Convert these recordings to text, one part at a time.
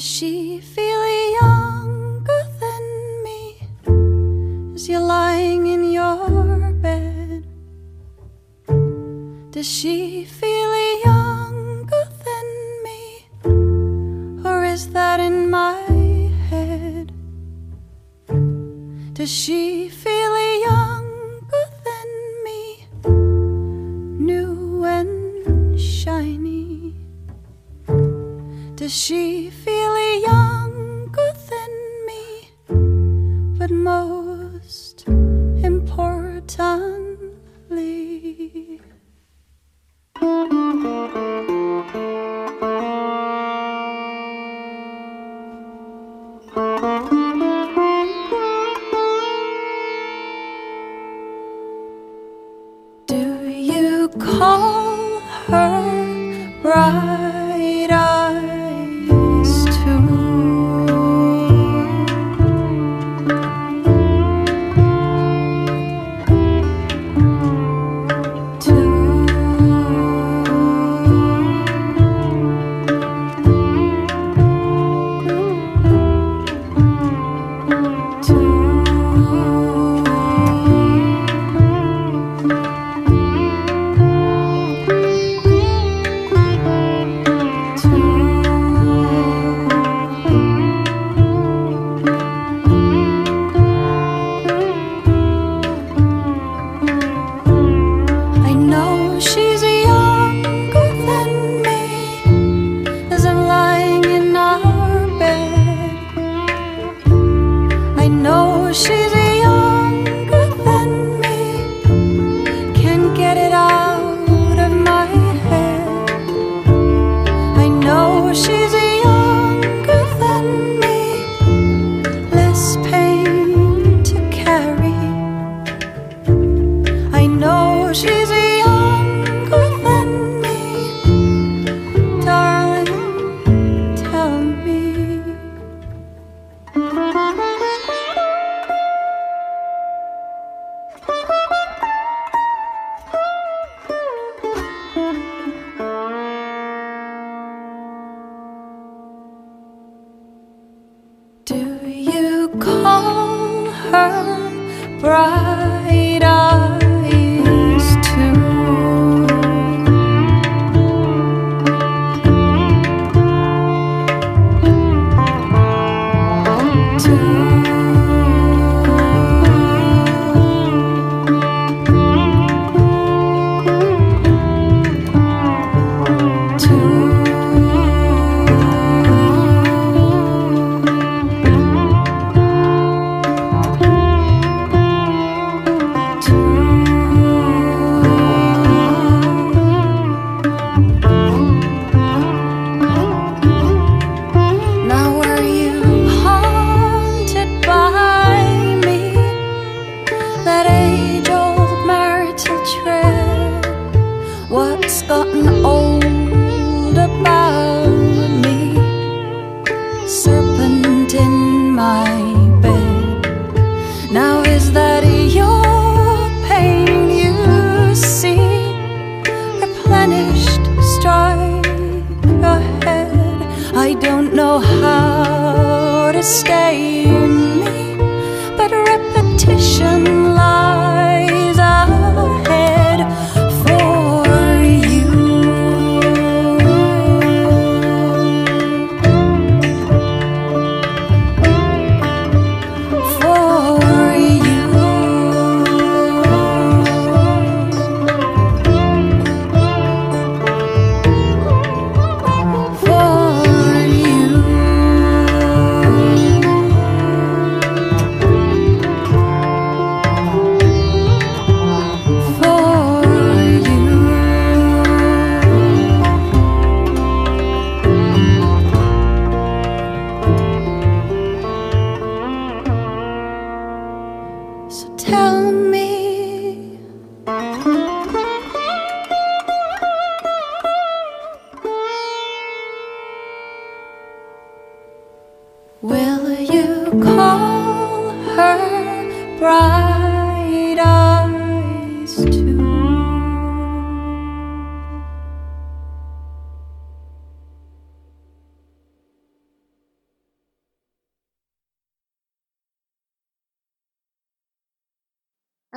Does she feel younger than me? Is you lying in your bed? Does she feel younger than me? Or is that in my head? Does she feel younger than me? New and shiny. Does she stay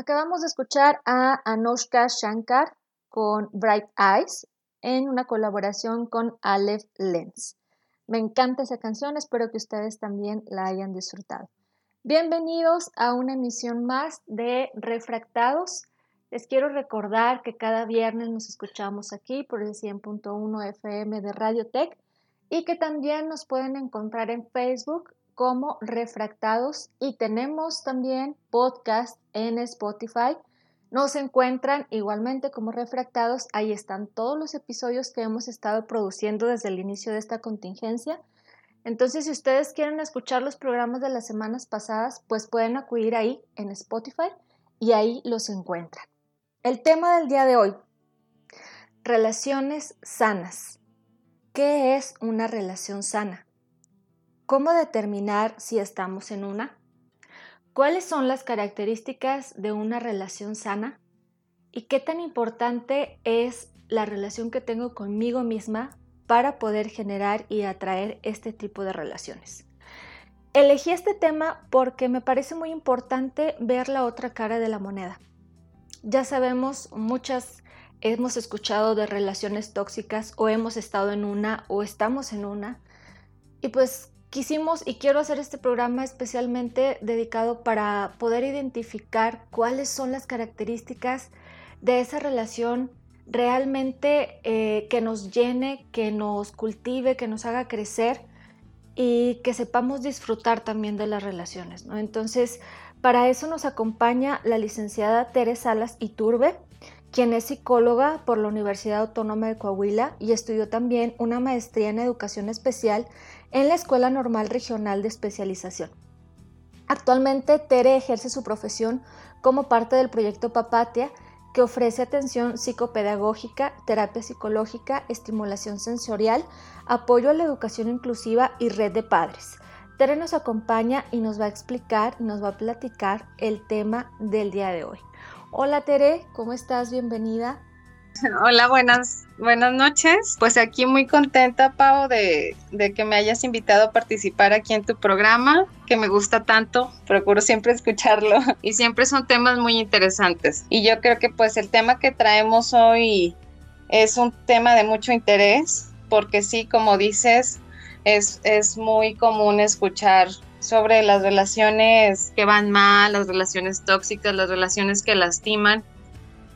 Acabamos de escuchar a Anushka Shankar con Bright Eyes en una colaboración con Aleph Lenz. Me encanta esa canción, espero que ustedes también la hayan disfrutado. Bienvenidos a una emisión más de Refractados. Les quiero recordar que cada viernes nos escuchamos aquí por el 100.1 FM de Radio Tech y que también nos pueden encontrar en Facebook como Refractados y tenemos también podcast en Spotify. Nos encuentran igualmente como Refractados. Ahí están todos los episodios que hemos estado produciendo desde el inicio de esta contingencia. Entonces, si ustedes quieren escuchar los programas de las semanas pasadas, pues pueden acudir ahí en Spotify y ahí los encuentran. El tema del día de hoy, relaciones sanas. ¿Qué es una relación sana? ¿Cómo determinar si estamos en una? ¿Cuáles son las características de una relación sana? ¿Y qué tan importante es la relación que tengo conmigo misma para poder generar y atraer este tipo de relaciones? Elegí este tema porque me parece muy importante ver la otra cara de la moneda. Ya sabemos, muchas hemos escuchado de relaciones tóxicas o hemos estado en una o estamos en una. Y pues quisimos y quiero hacer este programa especialmente dedicado para poder identificar cuáles son las características de esa relación realmente eh, que nos llene, que nos cultive, que nos haga crecer y que sepamos disfrutar también de las relaciones. Entonces, para eso nos acompaña la licenciada Teresa Salas Iturbe, quien es psicóloga por la Universidad Autónoma de Coahuila y estudió también una maestría en educación especial en la Escuela Normal Regional de Especialización. Actualmente Tere ejerce su profesión como parte del proyecto Papatia, que ofrece atención psicopedagógica, terapia psicológica, estimulación sensorial, apoyo a la educación inclusiva y red de padres. Tere nos acompaña y nos va a explicar, nos va a platicar el tema del día de hoy. Hola Tere, ¿cómo estás? Bienvenida. Hola, buenas, buenas noches. Pues aquí muy contenta, Pau, de, que me hayas invitado a participar aquí en tu programa, que me gusta tanto. Procuro siempre escucharlo y siempre son temas muy interesantes. Y yo creo que pues el tema que traemos hoy es un tema de mucho interés, porque sí, como dices, es, es muy común escuchar sobre las relaciones que van mal, las relaciones tóxicas, las relaciones que lastiman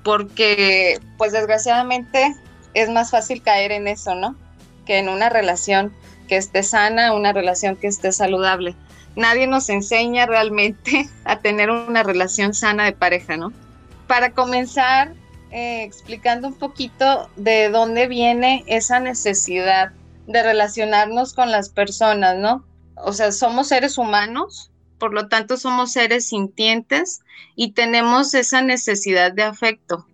porque pues desgraciadamente es más fácil caer en eso, ¿no? Que en una relación que esté sana, una relación que esté saludable. Nadie nos enseña realmente a tener una relación sana de pareja, ¿no? Para comenzar, eh, explicando un poquito de dónde viene esa necesidad de relacionarnos con las personas, ¿no? O sea, somos seres humanos, por lo tanto somos seres sintientes y tenemos esa necesidad de afecto,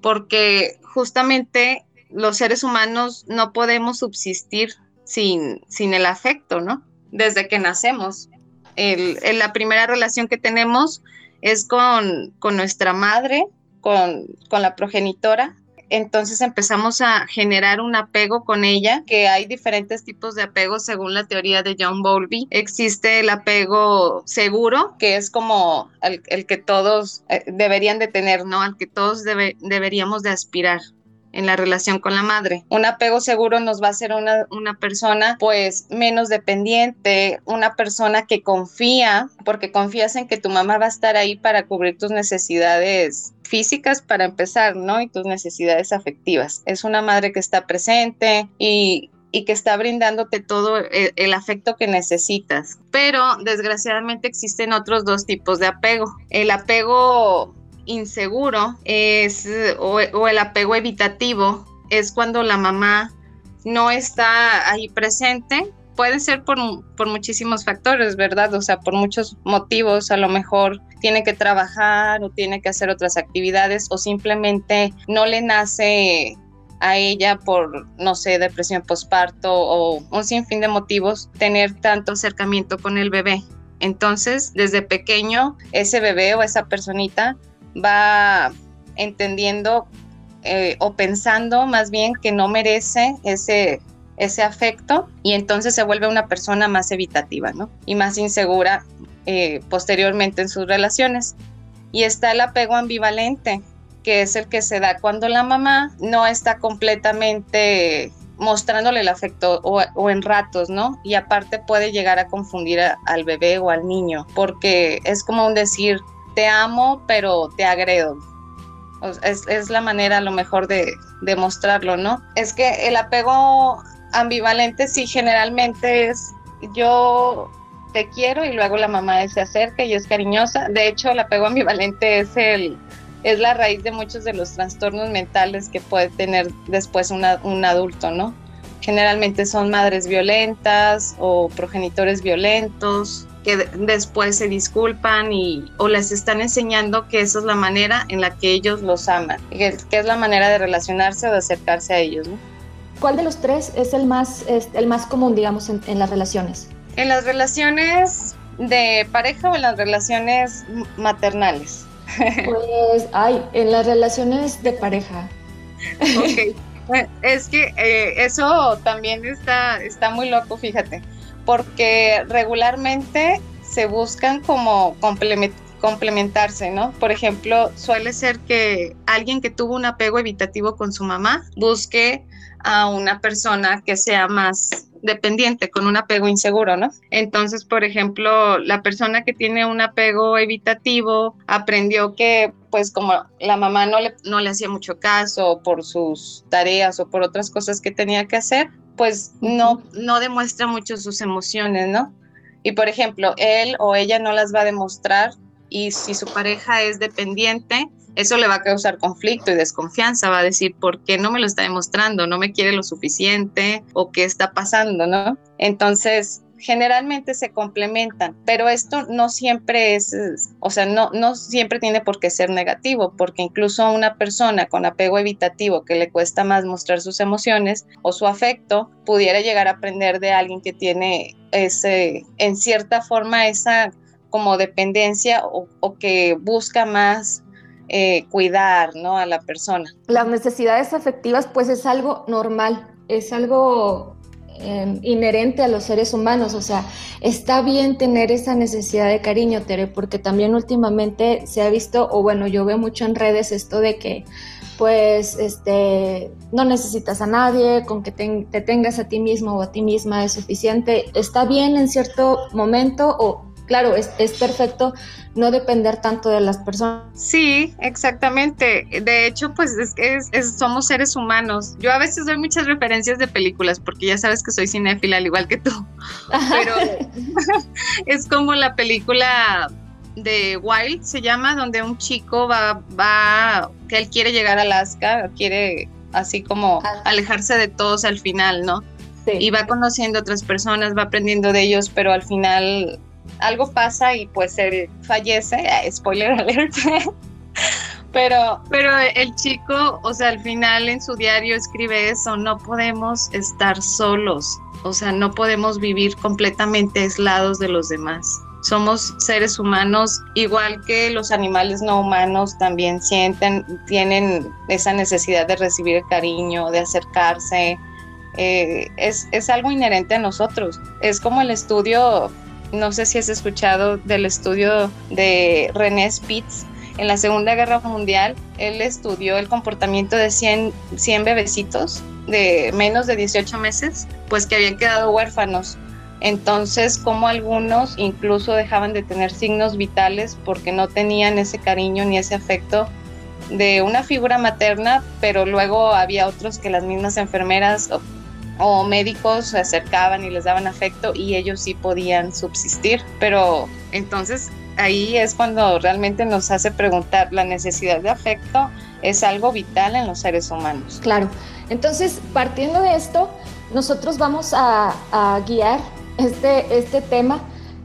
porque justamente los seres humanos no podemos subsistir sin, sin el afecto, ¿no? Desde que nacemos. la primera relación que tenemos es con, con nuestra madre, con, con la progenitora, entonces empezamos a generar un apego con ella, que hay diferentes tipos de apego según la teoría de John Bowlby. Existe el apego seguro, que es como el, que todos eh, deberían de tener, ¿no? Al que todos deberíamos de aspirar en la relación con la madre. Un apego seguro nos va a hacer una, una, persona pues menos dependiente, una persona que confía, porque confías en que tu mamá va a estar ahí para cubrir tus necesidades físicas para empezar, ¿no? Y tus necesidades afectivas. Es una madre que está presente y, que está brindándote todo el, afecto que necesitas. Pero desgraciadamente existen otros dos tipos de apego. El apego inseguro es, o, el apego evitativo es cuando la mamá no está ahí presente puede ser por, por, muchísimos factores, ¿verdad? O sea, por muchos motivos, a lo mejor tiene que trabajar o tiene que hacer otras actividades o simplemente no le nace a ella por, no sé, depresión postparto o un sinfín de motivos tener tanto acercamiento con el bebé. Entonces, desde pequeño, ese bebé o esa personita va entendiendo eh, o pensando más bien que no merece ese ese afecto y entonces se vuelve una persona más evitativa, ¿no? Y más insegura eh, posteriormente en sus relaciones. Y está el apego ambivalente, que es el que se da cuando la mamá no está completamente mostrándole el afecto o, en ratos, ¿no? Y aparte puede llegar a confundir al bebé o al niño, porque es como un decir, te amo, pero te agredo. es, la manera a lo mejor de, de mostrarlo, ¿no? Es que el apego ambivalente sí generalmente es yo te quiero y luego la mamá se acerca y es cariñosa. De hecho, el apego ambivalente es el es la raíz de muchos de los trastornos mentales que puede tener después un adulto, ¿no? Generalmente son madres violentas o progenitores violentos que después se disculpan y o les están enseñando que esa es la manera en la que ellos los aman, que, es la manera de relacionarse o de acercarse a ellos, ¿no? ¿Cuál de los tres es el más, el más común, digamos, en las relaciones? En las relaciones de pareja o en las relaciones maternales. Pues, ay, en las relaciones de pareja. Ok. Es que eh, eso también está, está muy loco, fíjate, porque regularmente se buscan como complementarse, ¿no? Por ejemplo, suele ser que alguien que tuvo un apego evitativo con su mamá busque a una persona que sea más dependiente, con un apego inseguro, ¿no? Entonces, por ejemplo, la persona que tiene un apego evitativo aprendió que pues como la mamá no le, no le hacía mucho caso por sus tareas o por otras cosas que tenía que hacer, pues no, no demuestra mucho sus emociones, ¿no? Y por ejemplo, él o ella no las va a demostrar y si su pareja es dependiente, eso le va a causar conflicto y desconfianza, va a decir, ¿por qué no me lo está demostrando? ¿No me quiere lo suficiente? ¿O qué está pasando? ¿No? Entonces, generalmente se complementan, pero esto no siempre es, o sea, no, no siempre tiene por qué ser negativo, porque incluso una persona con apego evitativo que le cuesta más mostrar sus emociones o su afecto, pudiera llegar a aprender de alguien que tiene ese, en cierta forma, esa como dependencia o, o que busca más eh, cuidar ¿no? a la persona. Las necesidades afectivas pues es algo normal, es algo em, inherente a los seres humanos, o sea, está bien tener esa necesidad de cariño, Tere, porque también últimamente se ha visto, o bueno, yo veo mucho en redes esto de que pues este, no necesitas a nadie, con que te tengas a ti mismo o a ti misma es suficiente. Está bien en cierto momento o claro, es, perfecto no depender tanto de las personas. Sí, exactamente. De hecho, pues es, somos seres humanos. Yo a veces doy muchas referencias de películas porque ya sabes que soy cinéfila al igual que tú. Pero es como la película de Wild se llama, donde un chico va, va, que él quiere llegar a Alaska, quiere así como ah. alejarse de todos al final, ¿no? Y va conociendo otras personas, va aprendiendo de ellos, pero al final algo pasa y pues él fallece, eh, spoiler alert. pero, pero el chico, o sea, al final en su diario escribe eso, no podemos estar solos, o sea, no podemos vivir completamente aislados de los demás. Somos seres humanos, igual que los animales no humanos también sienten, tienen esa necesidad de recibir cariño, de acercarse. Eh, es, es algo inherente a nosotros. Es como el estudio no sé si has escuchado del estudio de René Spitz. En la Segunda Guerra Mundial, él estudió el comportamiento de 100, 100 bebecitos de menos de 18 meses, pues que habían quedado huérfanos. Entonces, como algunos incluso dejaban de tener signos vitales porque no tenían ese cariño ni ese afecto de una figura materna, pero luego había otros que las mismas enfermeras o médicos se acercaban y les daban afecto y ellos sí podían subsistir. Pero entonces ahí es cuando realmente nos hace preguntar, la necesidad de afecto es algo vital en los seres humanos. Claro, entonces partiendo de esto, nosotros vamos a, guiar este, este tema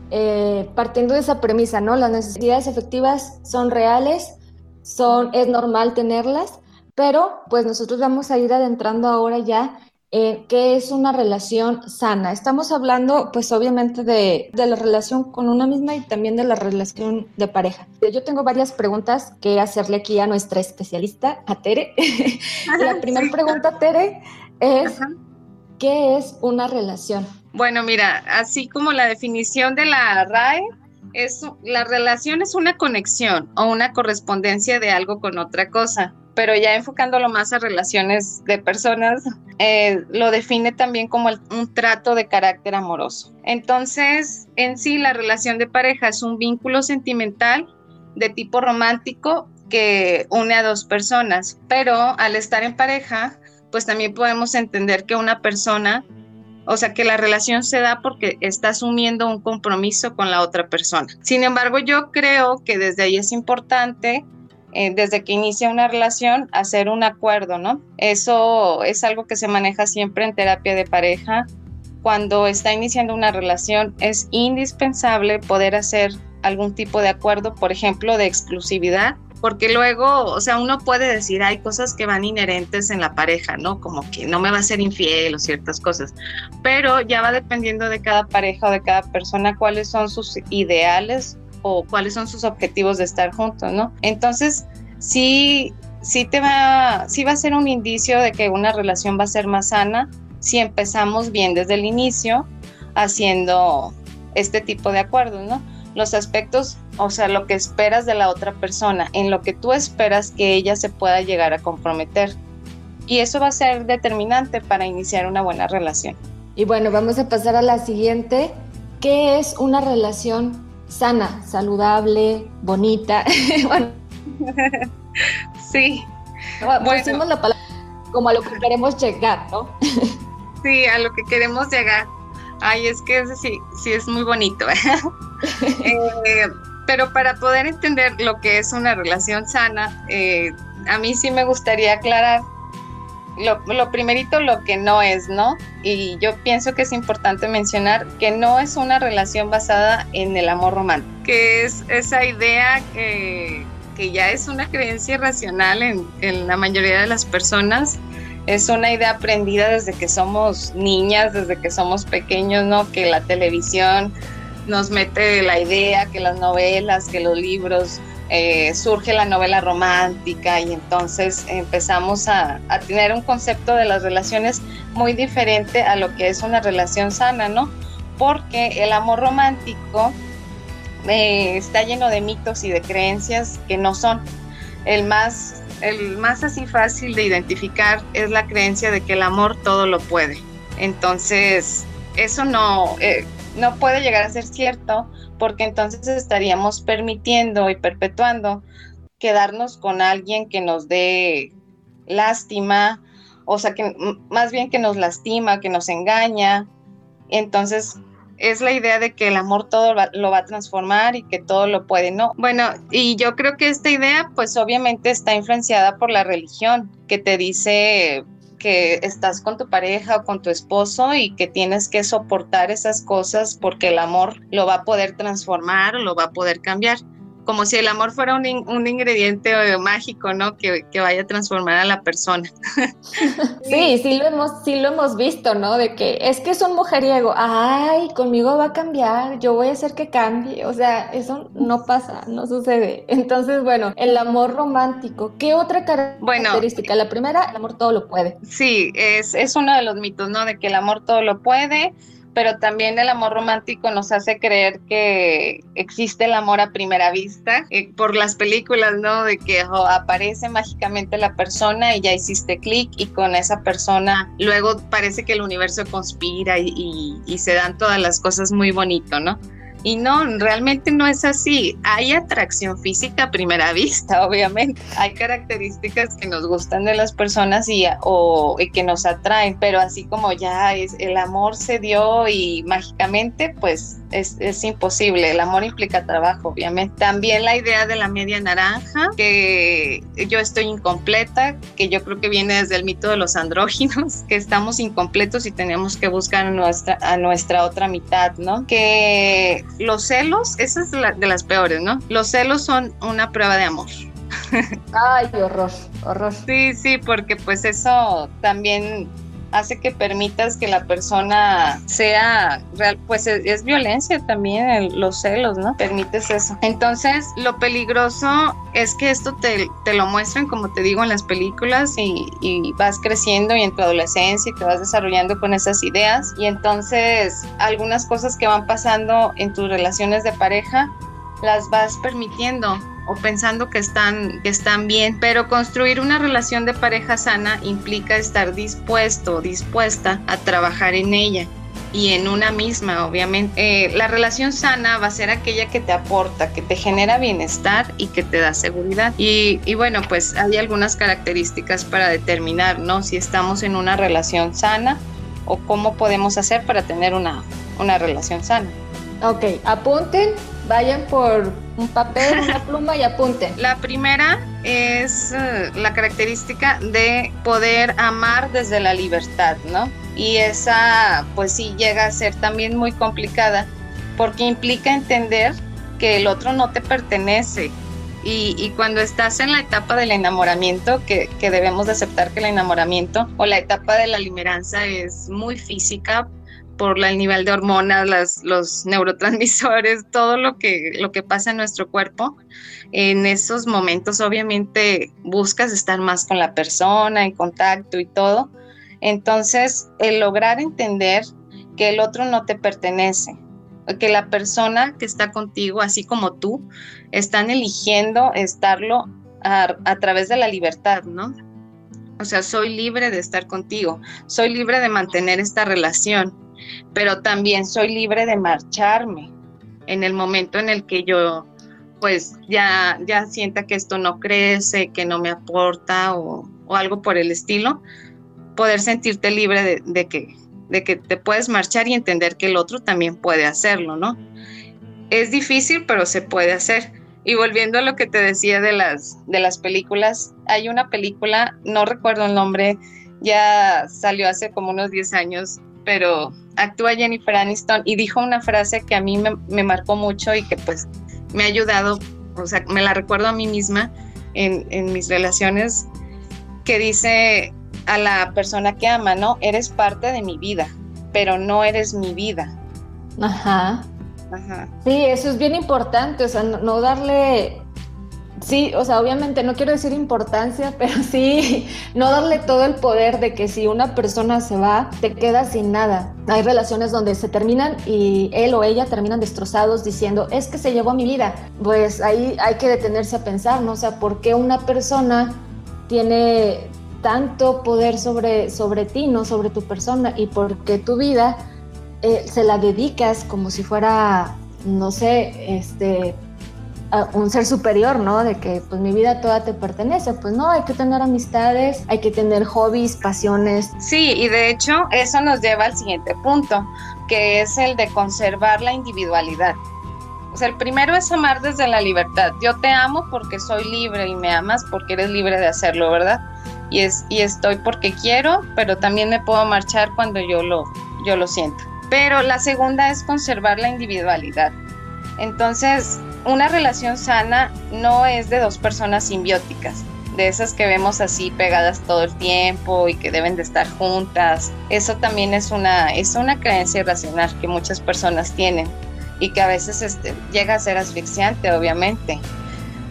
eh, partiendo de esa premisa, ¿no? Las necesidades afectivas son reales, son, es normal tenerlas, pero pues nosotros vamos a ir adentrando ahora ya eh, ¿qué es una relación sana? Estamos hablando, pues obviamente, de, la relación con una misma y también de la relación de pareja. Yo tengo varias preguntas que hacerle aquí a nuestra especialista, a Tere. la primera pregunta, Tere, es, ¿qué es una relación? Bueno, mira, así como la definición de la RAE, es, la relación es una conexión o una correspondencia de algo con otra cosa, pero ya enfocándolo más a relaciones de personas, eh, lo define también como un trato de carácter amoroso. Entonces, en sí, la relación de pareja es un vínculo sentimental de tipo romántico que une a dos personas, pero al estar en pareja, pues también podemos entender que una persona o sea que la relación se da porque está asumiendo un compromiso con la otra persona. Sin embargo, yo creo que desde ahí es importante, eh, desde que inicia una relación, hacer un acuerdo, ¿no? Eso es algo que se maneja siempre en terapia de pareja. Cuando está iniciando una relación es indispensable poder hacer algún tipo de acuerdo, por ejemplo, de exclusividad porque luego, o sea, uno puede decir, hay cosas que van inherentes en la pareja, ¿no? Como que no me va a ser infiel o ciertas cosas, pero ya va dependiendo de cada pareja o de cada persona cuáles son sus ideales o cuáles son sus objetivos de estar juntos, ¿no? Entonces, sí, sí te va, sí va a ser un indicio de que una relación va a ser más sana si empezamos bien desde el inicio haciendo este tipo de acuerdos, ¿no? Los aspectos o sea, lo que esperas de la otra persona, en lo que tú esperas que ella se pueda llegar a comprometer. Y eso va a ser determinante para iniciar una buena relación. Y bueno, vamos a pasar a la siguiente. ¿Qué es una relación sana, saludable, bonita? bueno. Sí. Bueno, la palabra como a lo que queremos llegar, ¿no? sí, a lo que queremos llegar. Ay, es que sí, sí es muy bonito. eh, pero para poder entender lo que es una relación sana, eh, a mí sí me gustaría aclarar lo, primerito lo que no es, ¿no? Y yo pienso que es importante mencionar que no es una relación basada en el amor romántico, que es esa idea que, que ya es una creencia racional en, en la mayoría de las personas. Es una idea aprendida desde que somos niñas, desde que somos pequeños, ¿no? Que la televisión nos mete la idea que las novelas, que los libros, eh, surge la novela romántica y entonces empezamos a, tener un concepto de las relaciones muy diferente a lo que es una relación sana, ¿no? Porque el amor romántico eh, está lleno de mitos y de creencias que no son. El más, el más así fácil de identificar es la creencia de que el amor todo lo puede. Entonces, eso no, eh, no puede llegar a ser cierto porque entonces estaríamos permitiendo y perpetuando quedarnos con alguien que nos dé lástima, o sea, que más bien que nos lastima, que nos engaña. Entonces, es la idea de que el amor todo lo va a transformar y que todo lo puede, ¿no? Bueno, y yo creo que esta idea, pues obviamente está influenciada por la religión, que te dice, que estás con tu pareja o con tu esposo y que tienes que soportar esas cosas porque el amor lo va a poder transformar, lo va a poder cambiar como si el amor fuera un, un ingrediente eh, mágico, ¿no? Que, que, vaya a transformar a la persona. sí, sí lo, hemos, sí lo hemos visto, ¿no? De que es que es un mujeriego, ay, conmigo va a cambiar, yo voy a hacer que cambie, o sea, eso no pasa, no sucede. Entonces, bueno, el amor romántico, ¿qué otra característica? la primera, el amor todo lo puede. Sí, es, es uno de los mitos, ¿no? De que el amor todo lo puede pero también el amor romántico nos hace creer que existe el amor a primera vista eh, por las películas, ¿no? De que oh, aparece mágicamente la persona y ya hiciste clic y con esa persona luego parece que el universo conspira y, y se dan todas las cosas muy bonito, ¿no? Y no, realmente no es así. Hay atracción física a primera vista, obviamente. Hay características que nos gustan de las personas y, o, que nos atraen, pero así como ya es, el amor se dio y mágicamente, pues es, es imposible. El amor implica trabajo, obviamente. También la idea de la media naranja, que yo estoy incompleta, que yo creo que viene desde el mito de los andróginos, que estamos incompletos y tenemos que buscar a nuestra, a nuestra otra mitad, ¿no? Que los celos, esa es de las peores, ¿no? Los celos son una prueba de amor. Ay, horror, horror. Sí, sí, porque pues eso también hace que permitas que la persona sea real, pues es, violencia también, los celos, ¿no? Permites eso. Entonces, lo peligroso es que esto te, te lo muestran, como te digo, en las películas y, y, vas creciendo y en tu adolescencia y te vas desarrollando con esas ideas y entonces algunas cosas que van pasando en tus relaciones de pareja las vas permitiendo o pensando que están, que están bien, pero construir una relación de pareja sana implica estar dispuesto, dispuesta a trabajar en ella y en una misma, obviamente. Eh, la relación sana va a ser aquella que te aporta, que te genera bienestar y que te da seguridad. Y, y, bueno, pues hay algunas características para determinar, ¿no? Si estamos en una relación sana o cómo podemos hacer para tener una, una relación sana. Ok, apunten vayan por un papel, una pluma y apunten. La primera es eh, la característica de poder amar desde la libertad, ¿no? Y esa, pues sí, llega a ser también muy complicada porque implica entender que el otro no te pertenece. Y, y cuando estás en la etapa del enamoramiento, que, que debemos de aceptar que el enamoramiento o la etapa de la limeranza es muy física, por el nivel de hormonas, los neurotransmisores, todo lo que, lo que pasa en nuestro cuerpo. En esos momentos obviamente buscas estar más con la persona, en contacto y todo. Entonces, el lograr entender que el otro no te pertenece, que la persona que está contigo, así como tú, están eligiendo estarlo a, a través de la libertad, ¿no? O sea, soy libre de estar contigo, soy libre de mantener esta relación pero también soy libre de marcharme en el momento en el que yo pues ya, ya sienta que esto no crece, que no me aporta o, algo por el estilo, poder sentirte libre de, que, de que te puedes marchar y entender que el otro también puede hacerlo, ¿no? Es difícil, pero se puede hacer. Y volviendo a lo que te decía de las, de las películas, hay una película, no recuerdo el nombre, ya salió hace como unos 10 años, pero actúa Jennifer Aniston y dijo una frase que a mí me, marcó mucho y que pues me ha ayudado, o sea, me la recuerdo a mí misma en, en mis relaciones, que dice a la persona que ama, ¿no? Eres parte de mi vida, pero no eres mi vida. Ajá. Ajá. Sí, eso es bien importante, o sea, no darle Sí, o sea, obviamente no quiero decir importancia, pero sí no darle todo el poder de que si una persona se va, te quedas sin nada. Hay relaciones donde se terminan y él o ella terminan destrozados diciendo, es que se llevó mi vida. Pues ahí hay que detenerse a pensar, ¿no? O sea, ¿por qué una persona tiene tanto poder sobre, sobre ti, no sobre tu persona? Y por qué tu vida eh, se la dedicas como si fuera, no sé, este un ser superior, ¿no? De que pues mi vida toda te pertenece. Pues no, hay que tener amistades, hay que tener hobbies, pasiones. Sí, y de hecho eso nos lleva al siguiente punto, que es el de conservar la individualidad. O sea, el primero es amar desde la libertad. Yo te amo porque soy libre y me amas porque eres libre de hacerlo, ¿verdad? Y, es, y estoy porque quiero, pero también me puedo marchar cuando yo lo, yo lo siento. Pero la segunda es conservar la individualidad. Entonces, una relación sana no es de dos personas simbióticas, de esas que vemos así pegadas todo el tiempo y que deben de estar juntas. Eso también es una, es una creencia irracional que muchas personas tienen y que a veces este, llega a ser asfixiante, obviamente.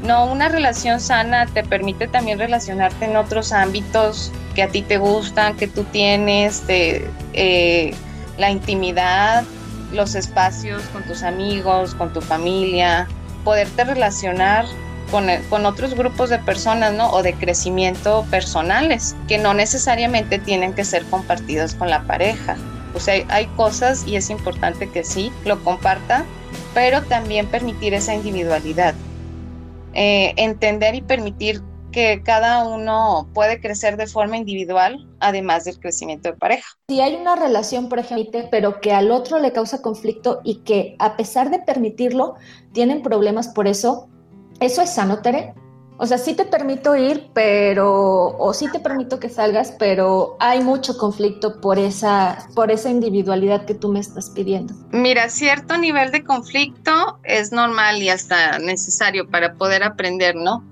No, una relación sana te permite también relacionarte en otros ámbitos que a ti te gustan, que tú tienes, de, eh, la intimidad, los espacios con tus amigos, con tu familia, poderte relacionar con, con, otros grupos de personas, ¿no? O de crecimiento personales, que no necesariamente tienen que ser compartidos con la pareja. O sea, hay, cosas y es importante que sí lo comparta, pero también permitir esa individualidad. Eh, entender y permitir que cada uno puede crecer de forma individual, además del crecimiento de pareja. Si hay una relación, por ejemplo, pero que al otro le causa conflicto y que a pesar de permitirlo, tienen problemas por eso, ¿eso es sano, Tere? O sea, sí te permito ir, pero, o sí te permito que salgas, pero hay mucho conflicto por esa, por esa individualidad que tú me estás pidiendo. Mira, cierto nivel de conflicto es normal y hasta necesario para poder aprender, ¿no?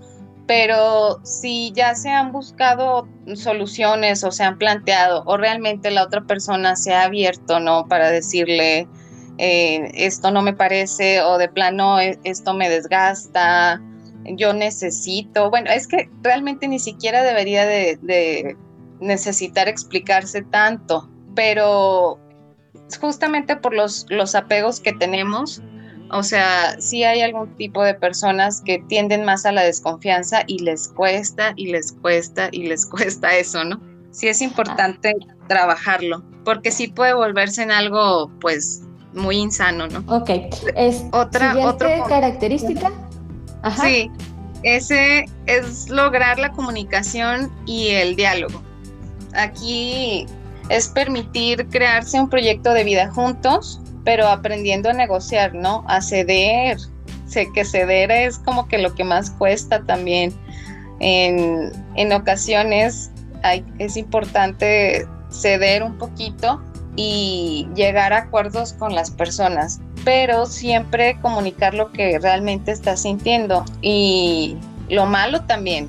Pero si ya se han buscado soluciones o se han planteado o realmente la otra persona se ha abierto, ¿no? Para decirle, eh, esto no me parece o de plano e, esto me desgasta, yo necesito, bueno, es que realmente ni siquiera debería de, necesitar explicarse tanto, pero justamente por los, los apegos que tenemos, o sea, sí hay algún tipo de personas que tienden más a la desconfianza y les cuesta y les cuesta y les cuesta eso, ¿no? Sí es importante trabajarlo, porque sí puede volverse en algo, pues, muy insano, ¿no? Ok. Es otra otra característica. Ajá. Sí, ese es lograr la comunicación y el diálogo. Aquí es permitir crearse un proyecto de vida juntos pero aprendiendo a negociar, ¿no? A ceder. Sé que ceder es como que lo que más cuesta también. En, en ocasiones es importante ceder un poquito y llegar a acuerdos con las personas, pero siempre comunicar lo que realmente estás sintiendo y lo malo también,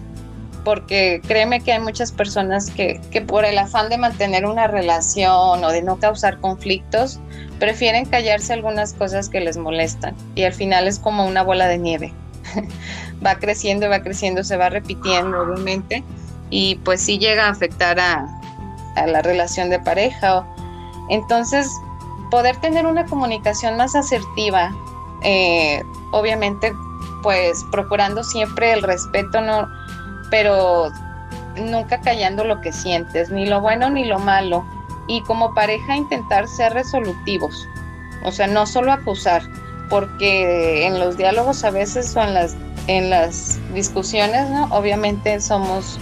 porque créeme que hay muchas personas que, que por el afán de mantener una relación o de no causar conflictos, prefieren callarse algunas cosas que les molestan y al final es como una bola de nieve. va creciendo, va creciendo, se va repitiendo obviamente y pues sí llega a afectar a, la relación de pareja. Entonces, poder tener una comunicación más asertiva, eh, obviamente pues procurando siempre el respeto, no, pero nunca callando lo que sientes, ni lo bueno ni lo malo y como pareja intentar ser resolutivos, o sea, no solo acusar, porque en los diálogos a veces o en las, en las discusiones, ¿no? Obviamente somos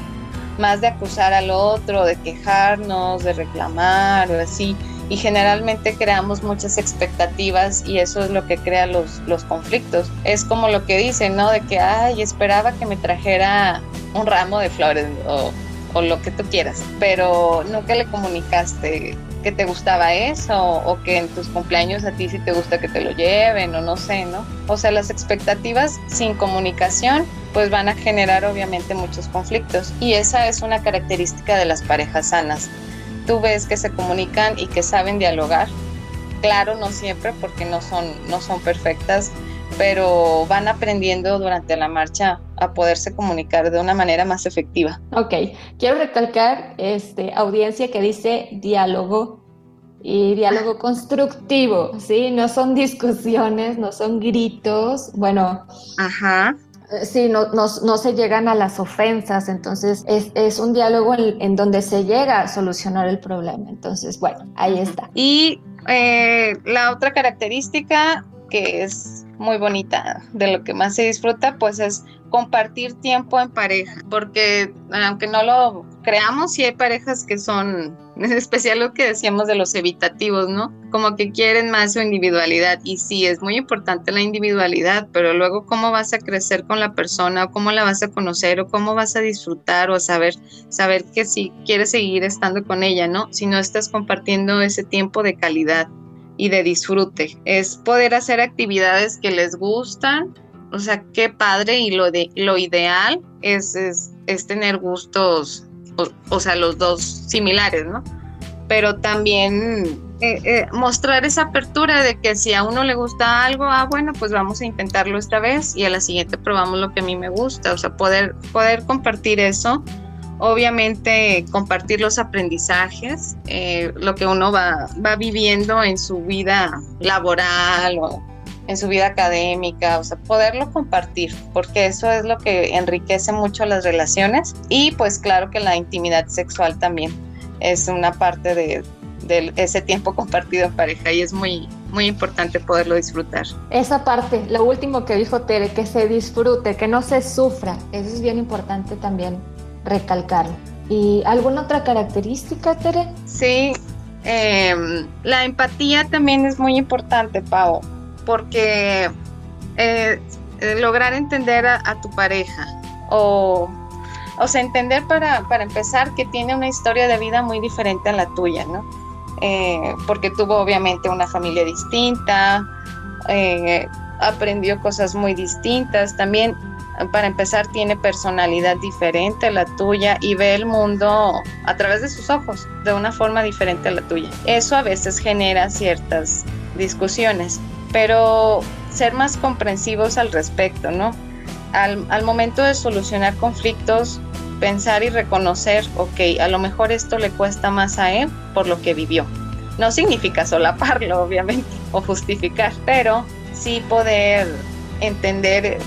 más de acusar al otro, de quejarnos, de reclamar o así, y generalmente creamos muchas expectativas y eso es lo que crea los, los conflictos. Es como lo que dicen, ¿no? De que, ay, esperaba que me trajera un ramo de flores o o lo que tú quieras, pero nunca le comunicaste que te gustaba eso o que en tus cumpleaños a ti sí te gusta que te lo lleven o no sé, ¿no? O sea, las expectativas sin comunicación pues van a generar obviamente muchos conflictos y esa es una característica de las parejas sanas. Tú ves que se comunican y que saben dialogar. Claro, no siempre porque no son no son perfectas, pero van aprendiendo durante la marcha a poderse comunicar de una manera más efectiva. Ok, quiero recalcar, este, audiencia que dice diálogo y diálogo constructivo, ¿sí? No son discusiones, no son gritos, bueno. Ajá. Eh, sí, no, no, no, se llegan a las ofensas, entonces es, es un diálogo en, donde se llega a solucionar el problema. Entonces, bueno, ahí está. Y eh, la otra característica que es muy bonita, de lo que más se disfruta, pues es compartir tiempo en pareja, porque aunque no lo creamos, sí hay parejas que son, en especial lo que decíamos de los evitativos, ¿no? Como que quieren más su individualidad y sí, es muy importante la individualidad, pero luego cómo vas a crecer con la persona, o cómo la vas a conocer, o cómo vas a disfrutar, o saber, saber que si quieres seguir estando con ella, ¿no? Si no estás compartiendo ese tiempo de calidad y de disfrute. Es poder hacer actividades que les gustan. O sea, qué padre y lo, de, lo ideal es, es, tener gustos, o, sea, los dos similares, ¿no? Pero también eh, eh, mostrar esa apertura de que si a uno le gusta algo, ah, bueno, pues vamos a intentarlo esta vez y a la siguiente probamos lo que a mí me gusta. O sea, poder, poder compartir eso obviamente compartir los aprendizajes, eh, lo que uno va, va viviendo en su vida laboral o en su vida académica, o sea, poderlo compartir, porque eso es lo que enriquece mucho las relaciones y pues claro que la intimidad sexual también es una parte de, de ese tiempo compartido en pareja y es muy, muy importante poderlo disfrutar. Esa parte, lo último que dijo Tere, que se disfrute, que no se sufra, eso es bien importante también recalcarlo. ¿Y alguna otra característica, Tere? Sí, em, la empatía también es muy importante, Pau, porque eh, eh, lograr entender a, tu pareja o, o sea, entender para, para, empezar que tiene una historia de vida muy diferente a la tuya, ¿no? Eh, porque tuvo obviamente una familia distinta, aprendió cosas muy distintas, también para empezar, tiene personalidad diferente a la tuya y ve el mundo a través de sus ojos, de una forma diferente a la tuya. Eso a veces genera ciertas discusiones, pero ser más comprensivos al respecto, ¿no? Al, momento de solucionar conflictos, pensar y reconocer, ok, a lo mejor esto le cuesta más a él por lo que vivió. No significa solaparlo, obviamente, o justificar, pero sí poder entender,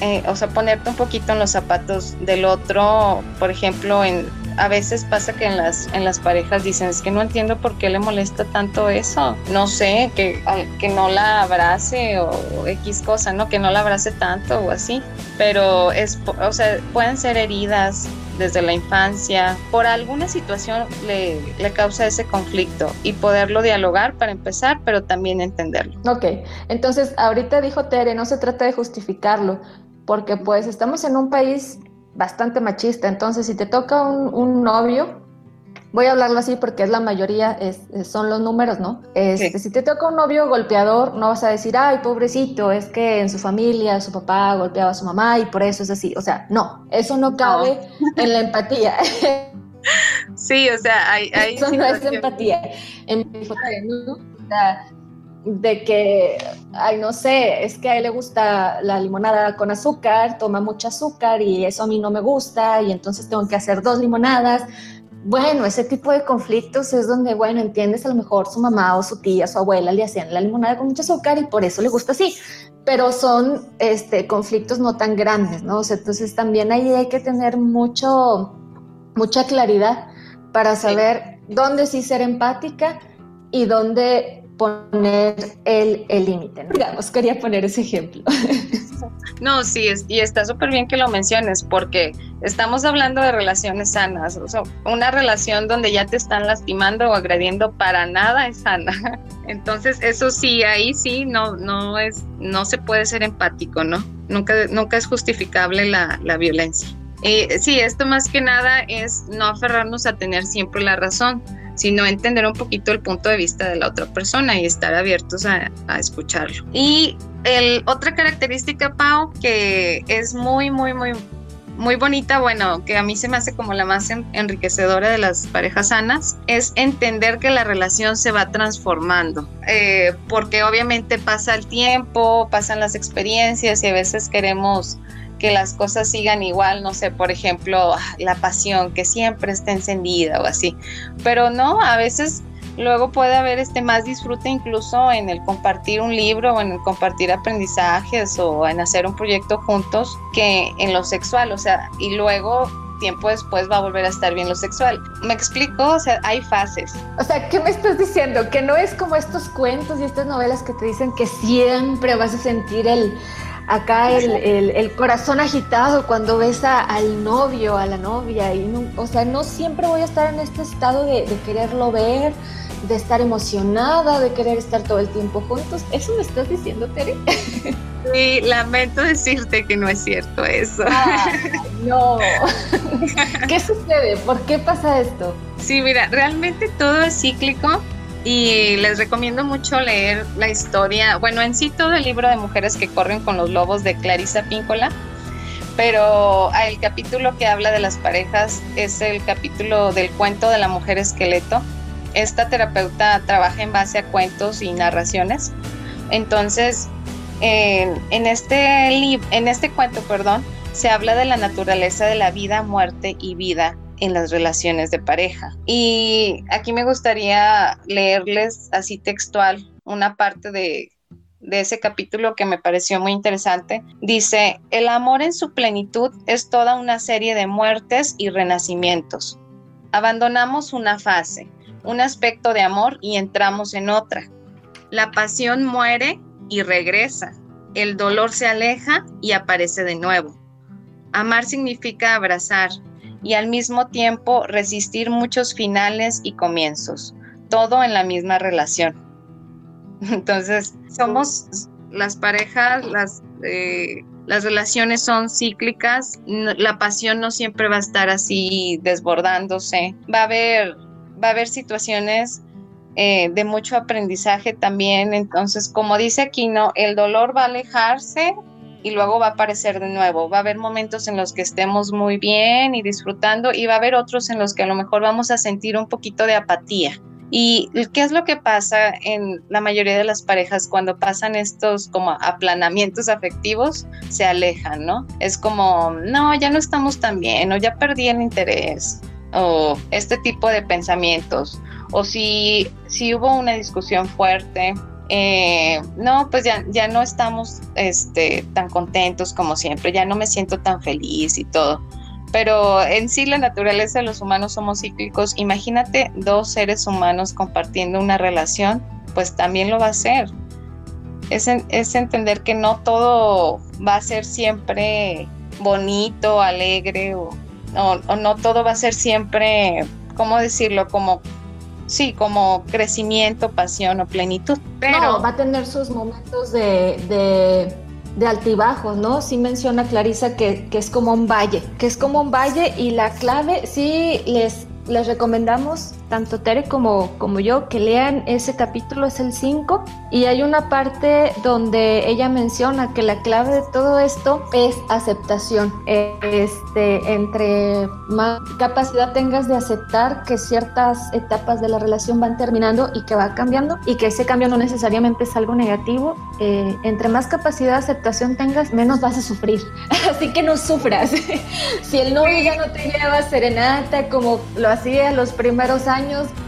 eh, o sea, ponerte un poquito en los zapatos del otro, por ejemplo, en, a veces pasa que en las, en las parejas dicen, es que no entiendo por qué le molesta tanto eso, no sé, que, que no la abrace o X cosa, ¿no? Que no la abrace tanto o así, pero es, o sea, pueden ser heridas desde la infancia, por alguna situación le, le, causa ese conflicto y poderlo dialogar para empezar, pero también entenderlo. Ok, entonces ahorita dijo Tere, no se trata de justificarlo, porque pues estamos en un país bastante machista, entonces si te toca un, un novio, voy a hablarlo así porque es la mayoría, es, son los números, ¿no? Este, Si te toca un novio golpeador, no vas a decir, ay, pobrecito, es que en su familia su papá golpeaba a su mamá y por eso es así. O sea, no, eso no cabe en la empatía. Sí, o sea, hay... hay eso no es empatía. En ¿no? De que, ay, no sé, es que a él le gusta la limonada con azúcar, toma mucho azúcar y eso a mí no me gusta y entonces tengo que hacer dos limonadas bueno, ese tipo de conflictos es donde, bueno, entiendes, a lo mejor su mamá o su tía, su abuela le hacían la limonada con mucho azúcar y por eso le gusta así, pero son este, conflictos no tan grandes, ¿no? O sea, entonces también ahí hay que tener mucho, mucha claridad para saber dónde sí ser empática y dónde poner el límite. ¿no? Digamos, quería poner ese ejemplo. No, sí, y está súper bien que lo menciones porque estamos hablando de relaciones sanas. O sea, una relación donde ya te están lastimando o agrediendo para nada es sana. Entonces, eso sí, ahí sí, no, no, es, no se puede ser empático, ¿no? Nunca, nunca es justificable la, la violencia. Y sí, esto más que nada es no aferrarnos a tener siempre la razón, sino entender un poquito el punto de vista de la otra persona y estar abiertos a, escucharlo. Y el, otra característica, Pau, que es muy, muy, muy, muy bonita, bueno, que a mí se me hace como la más enriquecedora de las parejas sanas, es entender que la relación se va transformando, eh, porque obviamente pasa el tiempo, pasan las experiencias y a veces queremos que las cosas sigan igual, no sé, por ejemplo, la pasión que siempre está encendida o así. Pero no, a veces luego puede haber este más disfrute incluso en el compartir un libro o en el compartir aprendizajes o en hacer un proyecto juntos que en lo sexual, o sea, y luego tiempo después va a volver a estar bien lo sexual. ¿Me explico? O sea, hay fases. O sea, ¿qué me estás diciendo? Que no es como estos cuentos y estas novelas que te dicen que siempre vas a sentir el acá el, corazón agitado cuando ves al novio, a la novia, y o sea, no siempre voy a estar en este estado de, quererlo ver, de estar emocionada, de querer estar todo el tiempo juntos. ¿Eso me estás diciendo, Tere? Sí, lamento decirte que no es cierto eso. no. ¿Qué sucede? ¿Por qué pasa esto? Sí, mira, realmente todo es cíclico y les recomiendo mucho leer la historia, bueno, en sí todo el libro de Mujeres que corren con los lobos de Clarisa Píncola, pero el capítulo que habla de las parejas es el capítulo del cuento de la mujer esqueleto. Esta terapeuta trabaja en base a cuentos y narraciones. Entonces, en, este, en este cuento, perdón, se habla de la naturaleza de la vida, muerte y vida en las relaciones de pareja. Y aquí me gustaría leerles así textual una parte de, de ese capítulo que me pareció muy interesante. Dice, el amor en su plenitud es toda una serie de muertes y renacimientos. Abandonamos una fase, un aspecto de amor y entramos en otra. La pasión muere y regresa. El dolor se aleja y aparece de nuevo. Amar significa abrazar, y al mismo tiempo resistir muchos finales y comienzos, todo en la misma relación. Entonces, somos las parejas, las, eh, las relaciones son cíclicas, la pasión no siempre va a estar así desbordándose, va a haber, va a haber situaciones eh, de mucho aprendizaje también, entonces, como dice aquí, ¿no? El dolor va a alejarse y luego va a aparecer de nuevo. Va a haber momentos en los que estemos muy bien y disfrutando y va a haber otros en los que a lo mejor vamos a sentir un poquito de apatía. ¿Y qué es lo que pasa en la mayoría de las parejas cuando pasan estos como aplanamientos afectivos? Se alejan, ¿no? Es como, no, ya no estamos tan bien o ya perdí el interés o este tipo de pensamientos. O si, si hubo una discusión fuerte, eh, no, pues ya, ya no estamos este, tan contentos como siempre, ya no me siento tan feliz y todo pero en sí la naturaleza de los humanos somos cíclicos. Imagínate dos seres humanos compartiendo una relación, pues también lo va a hacer. Es, es entender que no todo va a ser siempre bonito, alegre, o, o, no todo va a ser siempre, ¿cómo decirlo? Como, sí, como crecimiento, pasión o plenitud. Pero no, va a tener sus momentos de de altibajos, ¿no? Sí menciona Clarisa que, que, es como un valle, que es como un valle y la clave, sí les, les recomendamos tanto Tere como, como yo, que lean ese capítulo, es el 5, y hay una parte donde ella menciona que la clave de todo esto es aceptación. Este, entre más capacidad tengas de aceptar que ciertas etapas de la relación van terminando y que va cambiando, y que ese cambio no necesariamente es algo negativo, eh, entre más capacidad de aceptación tengas, menos vas a sufrir. Así que no sufras. si el novio ya no te lleva serenata como lo hacía los primeros años,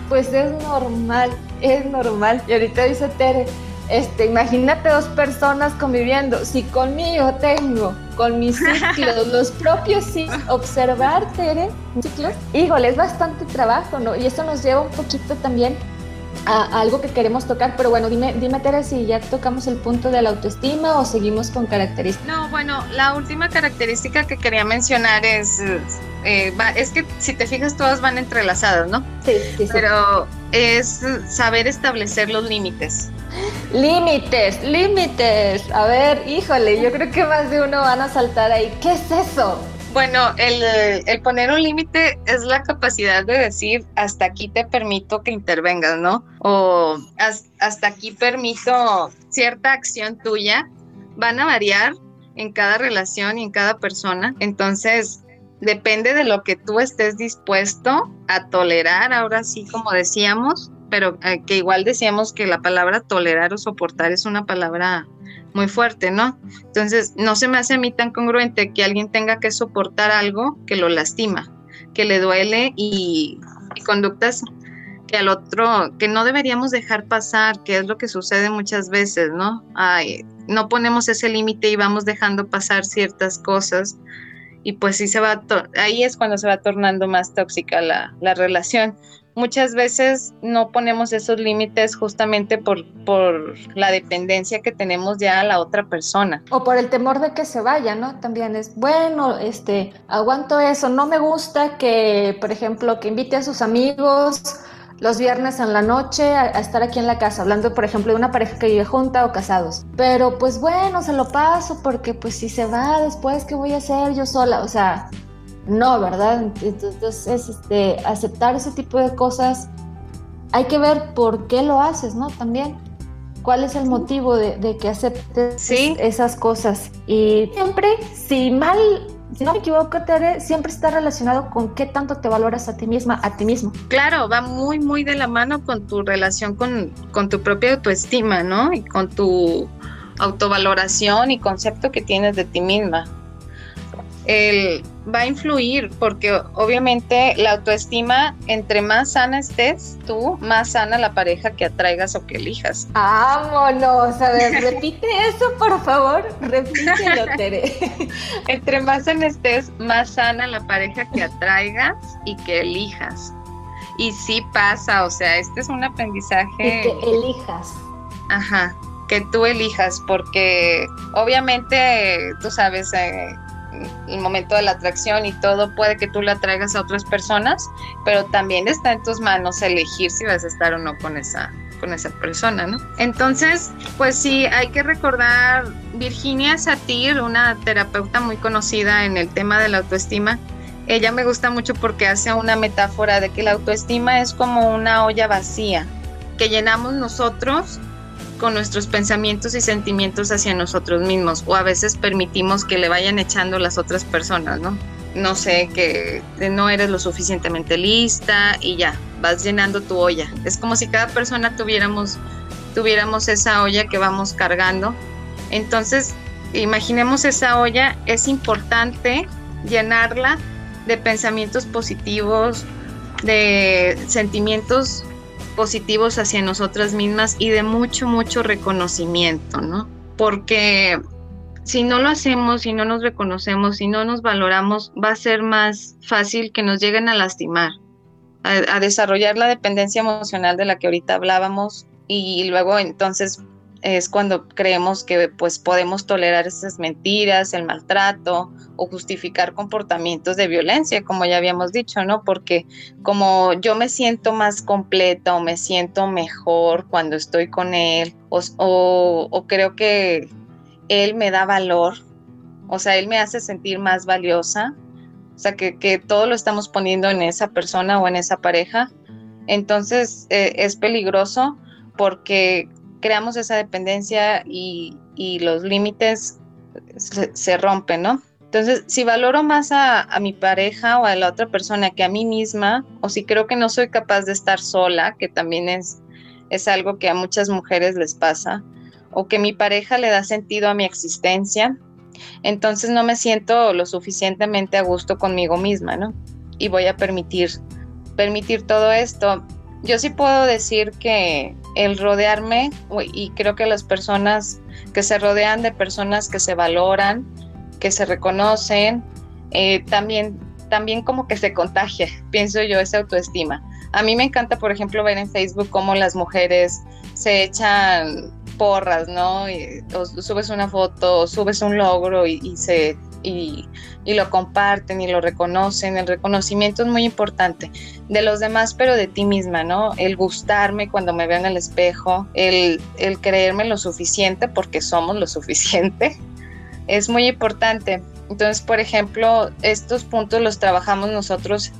pues es normal, es normal. Y ahorita dice Tere, este, imagínate dos personas conviviendo. Si conmigo tengo, con mis ciclos, los propios ciclos, observar, Tere, ciclos, híjole, es bastante trabajo, ¿no? Y eso nos lleva un poquito también a, algo que queremos tocar, pero bueno, dime, dime Tere, si ya tocamos el punto de la autoestima o seguimos con características. No, bueno, la última característica que quería mencionar es, eh, es que si te fijas todas van entrelazadas, ¿no? Sí, sí, sí. Pero es saber establecer los límites. Límites, límites. A ver, híjole, yo creo que más de uno van a saltar ahí. ¿Qué es eso? Bueno, el, poner un límite es la capacidad de decir hasta aquí te permito que intervengas, ¿no? O hasta aquí permito cierta acción tuya. Van a variar en cada relación y en cada persona. Entonces, depende de lo que tú estés dispuesto a tolerar, ahora sí, como decíamos, pero eh, que igual decíamos que la palabra tolerar o soportar es una palabra muy fuerte, ¿no? Entonces, no se me hace a mí tan congruente que alguien tenga que soportar algo que lo lastima, que le duele y, conductas que al otro, que no deberíamos dejar pasar, que es lo que sucede muchas veces, ¿no? No ponemos ese límite y vamos dejando pasar ciertas cosas y pues sí se va, ahí es cuando se va tornando más tóxica la, la relación muchas veces no ponemos esos límites justamente por, por la dependencia que tenemos ya a la otra persona. O por el temor de que se vaya, ¿no? También es, bueno, este, aguanto eso, no me gusta que, por ejemplo, que invite a sus amigos los viernes en la noche a, a, estar aquí en la casa, hablando por ejemplo de una pareja que vive junta o casados. Pero pues bueno, se lo paso porque pues si se va después, ¿qué voy a hacer yo sola? O sea, no, ¿verdad? Entonces, es, este, aceptar ese tipo de cosas, hay que ver por qué lo haces, ¿no? También. ¿Cuál es el motivo de, que aceptes esas cosas? Y siempre, si mal, si no me equivoco, Tere, siempre está relacionado con qué tanto te valoras a ti misma, a ti mismo. Claro, va muy, muy de la mano con tu relación con, con tu propia autoestima, ¿no? Y con tu autovaloración y concepto que tienes de ti misma el, va a influir porque obviamente la autoestima, entre más sana estés tú, más sana la pareja que atraigas o que elijas. Vámonos, a ver, repite eso por favor, repítelo, Tere. entre más sana estés, más sana la pareja que atraigas y que elijas. Y sí pasa, o sea, este es un aprendizaje. que elijas. Ajá, que tú elijas, porque obviamente tú sabes, eh, el momento de la atracción y todo, puede que tú la traigas a otras personas, pero también está en tus manos elegir si vas a estar o no con esa con esa persona, ¿no? Entonces, pues sí, hay que recordar Virginia Satir, una terapeuta muy conocida en el tema de la autoestima. Ella me gusta mucho porque hace una metáfora de que la autoestima es como una olla vacía que llenamos nosotros con nuestros pensamientos y sentimientos hacia nosotros mismos o a veces permitimos que le vayan echando las otras personas, ¿no? No sé, que no eres lo suficientemente lista y ya, vas llenando tu olla. Es como si cada persona tuviéramos, tuviéramos esa olla que vamos cargando. Entonces, imaginemos esa olla, es importante llenarla de pensamientos positivos, de sentimientos positivos hacia nosotras mismas y de mucho, mucho reconocimiento, ¿no? Porque si no lo hacemos, si no nos reconocemos, si no nos valoramos, va a ser más fácil que nos lleguen a lastimar, a, a desarrollar la dependencia emocional de la que ahorita hablábamos y luego entonces es cuando creemos que pues podemos tolerar esas mentiras, el maltrato o justificar comportamientos de violencia, como ya habíamos dicho, ¿no? Porque como yo me siento más completa o me siento mejor cuando estoy con él o, o creo que él me da valor, o sea, él me hace sentir más valiosa, o sea, que, que todo lo estamos poniendo en esa persona o en esa pareja, entonces eh, es peligroso porque creamos esa dependencia y, los límites se, se, rompen, ¿no? Entonces, si valoro más a, a, mi pareja o a la otra persona que a mí misma, o si creo que no soy capaz de estar sola, que también es, es algo que a muchas mujeres les pasa, o que mi pareja le da sentido a mi existencia, entonces no me siento lo suficientemente a gusto conmigo misma, ¿no? Y voy a permitir, permitir todo esto. Yo sí puedo decir que el rodearme, y creo que las personas que se rodean de personas que se valoran, que se reconocen, eh, también, también como que se contagia, pienso yo, esa autoestima. A mí me encanta, por ejemplo, ver en Facebook cómo las mujeres se echan porras, ¿no? O subes una foto, o subes un logro y, y se y, lo comparten y lo reconocen. El reconocimiento es muy importante de los demás, pero de ti misma, ¿no? El gustarme cuando me veo en el espejo, el, el creerme lo suficiente porque somos lo suficiente, es muy importante. Entonces, por ejemplo, estos puntos los trabajamos nosotros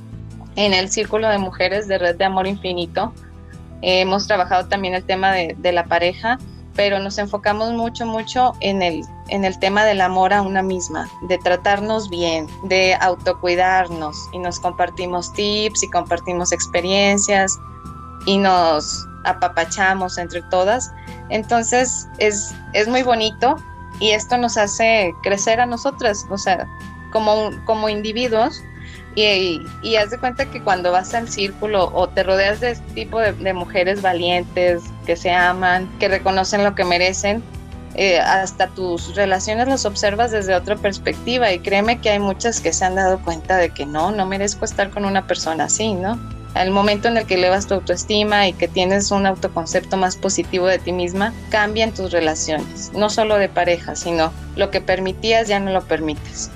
en el Círculo de Mujeres de Red de Amor Infinito. Eh, hemos trabajado también el tema de la pareja pero nos enfocamos mucho, mucho en el, en el tema del amor a una misma, de tratarnos bien, de autocuidarnos y nos compartimos tips y compartimos experiencias y nos apapachamos entre todas. Entonces es, es muy bonito y esto nos hace crecer a nosotras, o sea, como, como individuos y, haz de cuenta que cuando vas al círculo o te rodeas de este tipo de, de mujeres valientes, que se aman, que reconocen lo que merecen, eh, hasta tus relaciones las observas desde otra perspectiva y créeme que hay muchas que se han dado cuenta de que no, no merezco estar con una persona así, ¿no? Al momento en el que elevas tu autoestima y que tienes un autoconcepto más positivo de ti misma, cambian tus relaciones, no solo de pareja, sino lo que permitías ya no lo permites.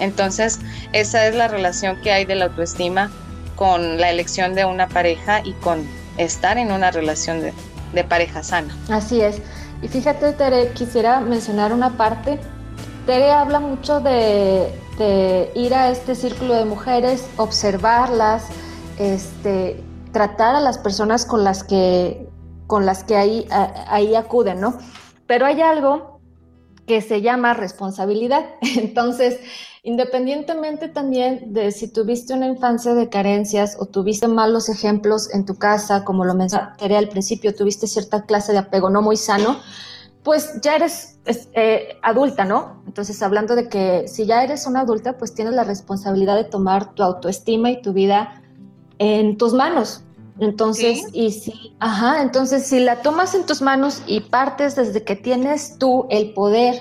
Entonces, esa es la relación que hay de la autoestima con la elección de una pareja y con estar en una relación de, pareja sana. Así es. Y fíjate, Tere, quisiera mencionar una parte. Tere habla mucho de, ir a este círculo de mujeres, observarlas, este, tratar a las personas con las que, con las que ahí, ahí acuden, ¿no? Pero hay algo que se llama responsabilidad. Entonces, Independientemente también de si tuviste una infancia de carencias o tuviste malos ejemplos en tu casa, como lo mencioné al principio, tuviste cierta clase de apego no muy sano, pues ya eres eh, adulta, ¿no? Entonces, hablando de que si ya eres una adulta, pues tienes la responsabilidad de tomar tu autoestima y tu vida en tus manos. Entonces, y si, ajá, entonces si la tomas en tus manos y partes desde que tienes tú el poder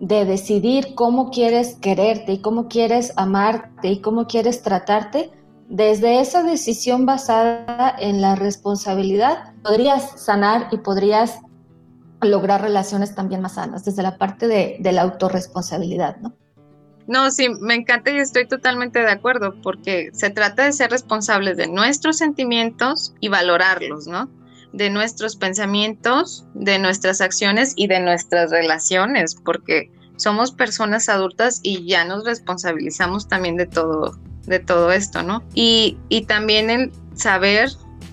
de decidir cómo quieres quererte y cómo quieres amarte y cómo quieres tratarte, desde esa decisión basada en la responsabilidad, podrías sanar y podrías lograr relaciones también más sanas, desde la parte de, de la autorresponsabilidad, ¿no? No, sí, me encanta y estoy totalmente de acuerdo, porque se trata de ser responsables de nuestros sentimientos y valorarlos, ¿no? de nuestros pensamientos, de nuestras acciones y de nuestras relaciones, porque somos personas adultas y ya nos responsabilizamos también de todo, de todo esto, ¿no? Y, también el saber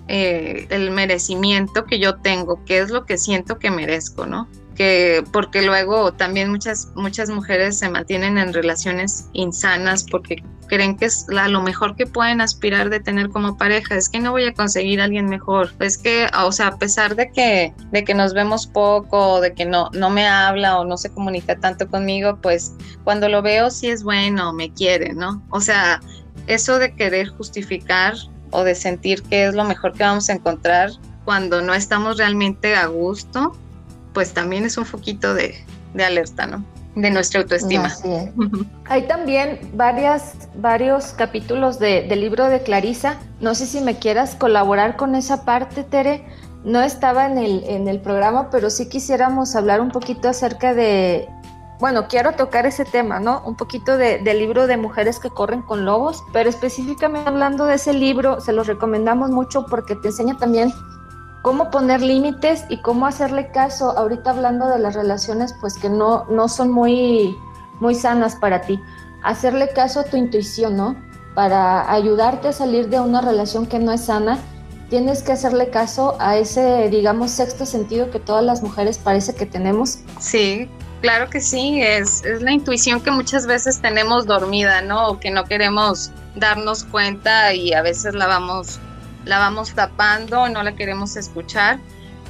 eh, el merecimiento que yo tengo, qué es lo que siento que merezco, ¿no? Que, porque luego también muchas, muchas mujeres se mantienen en relaciones insanas porque creen que es la, lo mejor que pueden aspirar de tener como pareja, es que no voy a conseguir a alguien mejor, es que, o sea, a pesar de que, de que nos vemos poco, de que no, no me habla o no se comunica tanto conmigo, pues cuando lo veo sí es bueno, me quiere, ¿no? O sea, eso de querer justificar o de sentir que es lo mejor que vamos a encontrar cuando no estamos realmente a gusto, pues también es un foquito de, de alerta, ¿no? De nuestra autoestima. Hay también varias, varios capítulos de, del libro de Clarisa. No sé si me quieras colaborar con esa parte, Tere. No estaba en el, en el programa, pero sí quisiéramos hablar un poquito acerca de, bueno, quiero tocar ese tema, ¿no? Un poquito de, del libro de Mujeres que corren con lobos, pero específicamente hablando de ese libro, se lo recomendamos mucho porque te enseña también cómo poner límites y cómo hacerle caso, ahorita hablando de las relaciones, pues que no, no son muy, muy sanas para ti. Hacerle caso a tu intuición, ¿no? Para ayudarte a salir de una relación que no es sana, tienes que hacerle caso a ese, digamos, sexto sentido que todas las mujeres parece que tenemos. Sí, Claro que sí, es, es la intuición que muchas veces tenemos dormida, ¿no? Que no queremos darnos cuenta y a veces la vamos, la vamos tapando, no la queremos escuchar,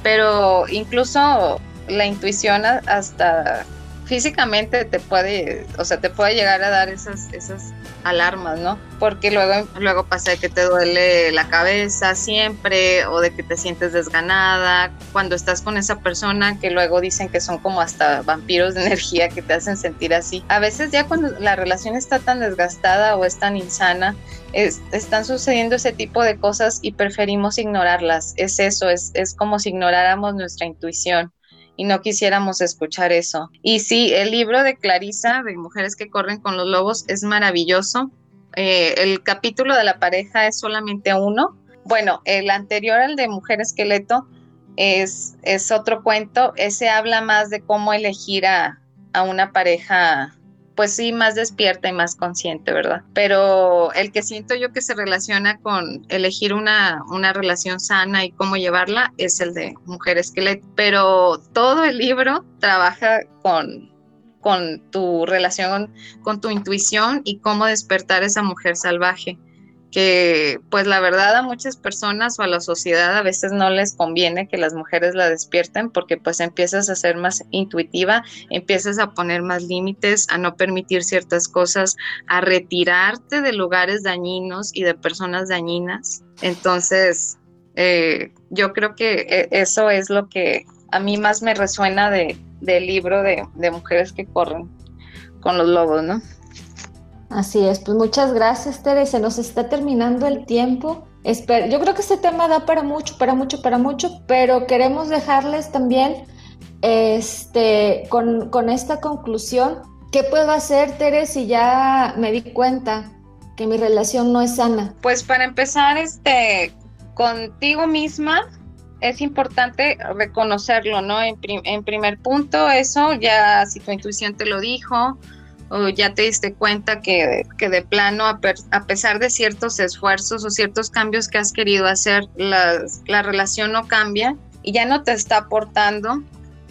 pero incluso la intuición hasta físicamente te puede, o sea, te puede llegar a dar esas, esas alarmas, ¿no? Porque luego, luego pasa de que te duele la cabeza siempre o de que te sientes desganada cuando estás con esa persona que luego dicen que son como hasta vampiros de energía que te hacen sentir así. A veces ya cuando la relación está tan desgastada o es tan insana, están sucediendo ese tipo de cosas y preferimos ignorarlas. Es eso, es, es como si ignoráramos nuestra intuición y no quisiéramos escuchar eso. Y sí, el libro de Clarisa, de Mujeres que corren con los lobos, es maravilloso. Eh, el capítulo de la pareja es solamente uno. Bueno, el anterior al de Mujer Esqueleto es, es otro cuento. Ese habla más de cómo elegir a, a una pareja pues sí, más despierta y más consciente, ¿verdad? Pero el que siento yo que se relaciona con elegir una, una relación sana y cómo llevarla es el de Mujer Esqueleto. Pero todo el libro trabaja con, con tu relación, con tu intuición y cómo despertar esa mujer salvaje que pues la verdad a muchas personas o a la sociedad a veces no les conviene que las mujeres la despierten porque pues empiezas a ser más intuitiva, empiezas a poner más límites, a no permitir ciertas cosas, a retirarte de lugares dañinos y de personas dañinas. Entonces, eh, yo creo que eh, eso es lo que a mí más me resuena de, del libro de, de mujeres que corren con los lobos, ¿no? Así es, pues muchas gracias, Tere. Se nos está terminando el tiempo. Espero, yo creo que este tema da para mucho, para mucho, para mucho, pero queremos dejarles también este, con, con esta conclusión. ¿Qué puedo hacer, Tere, si ya me di cuenta que mi relación no es sana? Pues para empezar, este, contigo misma, es importante reconocerlo, ¿no? En, en, primer punto, eso ya si tu intuición te lo dijo, o ya te diste cuenta que, que de plano, a, a, pesar de ciertos esfuerzos o ciertos cambios que has querido hacer, la, la relación no cambia y ya no te está aportando,